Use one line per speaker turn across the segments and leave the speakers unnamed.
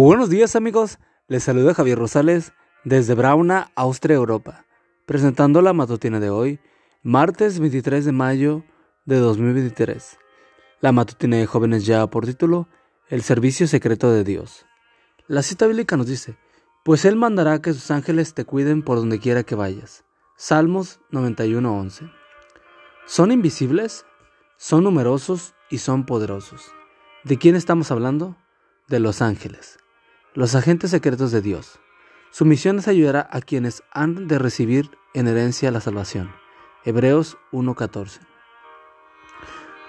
buenos días amigos, les saluda Javier Rosales desde Brauna, Austria, Europa, presentando la matutina de hoy, martes 23 de mayo de 2023. La matutina de jóvenes ya por título, El servicio secreto de Dios. La cita bíblica nos dice, pues Él mandará que sus ángeles te cuiden por donde quiera que vayas. Salmos 91.11. ¿Son invisibles? Son numerosos y son poderosos. ¿De quién estamos hablando? De los ángeles, los agentes secretos de Dios. Su misión es ayudar a quienes han de recibir en herencia la salvación. Hebreos 1.14.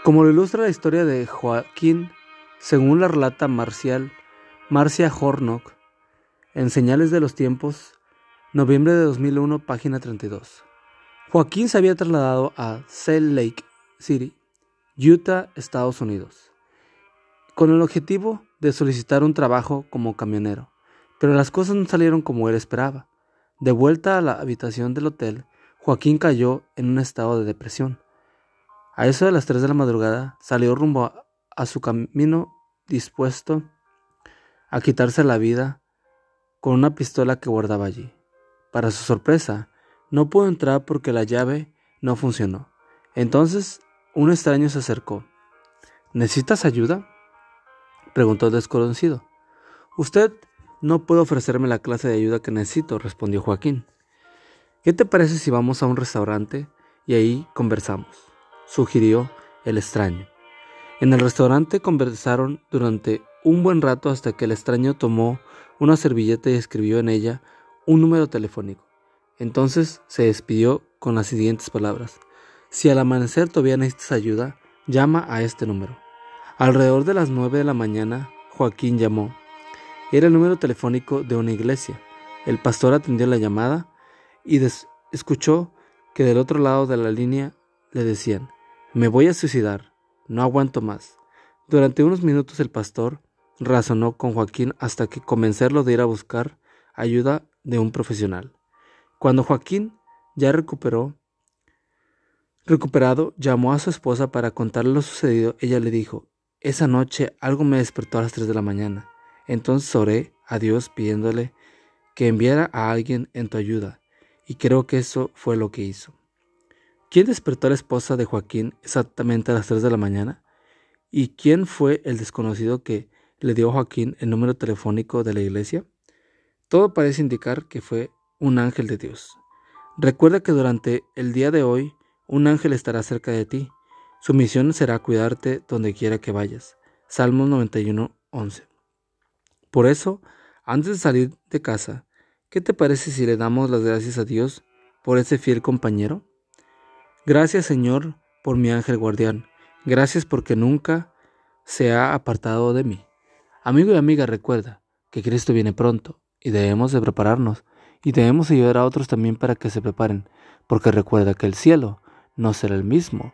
Como lo ilustra la historia de Joaquín, según la relata Marcial, Marcia Hornock, en Señales de los Tiempos, noviembre de 2001, página 32. Joaquín se había trasladado a Salt Lake City, Utah, Estados Unidos, con el objetivo de solicitar un trabajo como camionero, pero las cosas no salieron como él esperaba. De vuelta a la habitación del hotel, Joaquín cayó en un estado de depresión. A eso de las 3 de la madrugada salió rumbo a, su camino dispuesto a quitarse la vida con una pistola que guardaba allí. Para su sorpresa, no pudo entrar porque la llave no funcionó. Entonces, un extraño se acercó. ¿Necesitas ayuda? Preguntó desconocido. Usted no puede ofrecerme la clase de ayuda que necesito, respondió Joaquín. ¿Qué te parece si vamos a un restaurante y ahí conversamos? sugirió el extraño. En el restaurante conversaron durante un buen rato hasta que el extraño tomó una servilleta y escribió en ella un número telefónico. Entonces se despidió con las siguientes palabras. Si al amanecer todavía necesitas ayuda, llama a este número. Alrededor de las nueve de la mañana, Joaquín llamó. Era el número telefónico de una iglesia. El pastor atendió la llamada y escuchó que del otro lado de la línea le decían, me voy a suicidar, no aguanto más. Durante unos minutos el pastor razonó con Joaquín hasta que convencerlo de ir a buscar ayuda de un profesional. Cuando Joaquín ya recuperó, recuperado, llamó a su esposa para contarle lo sucedido, ella le dijo, esa noche algo me despertó a las 3 de la mañana. Entonces oré a Dios pidiéndole que enviara a alguien en tu ayuda, y creo que eso fue lo que hizo. ¿Quién despertó a la esposa de Joaquín exactamente a las 3 de la mañana? ¿Y quién fue el desconocido que le dio a Joaquín el número telefónico de la iglesia? Todo parece indicar que fue un ángel de Dios. Recuerda que durante el día de hoy un ángel estará cerca de ti. Su misión será cuidarte donde quiera que vayas. Salmos 91, 11. Por eso, antes de salir de casa, ¿qué te parece si le damos las gracias a Dios por ese fiel compañero? Gracias Señor por mi ángel guardián. Gracias porque nunca se ha apartado de mí. Amigo y amiga, recuerda que Cristo viene pronto y debemos de prepararnos y debemos ayudar a otros también para que se preparen, porque recuerda que el cielo no será el mismo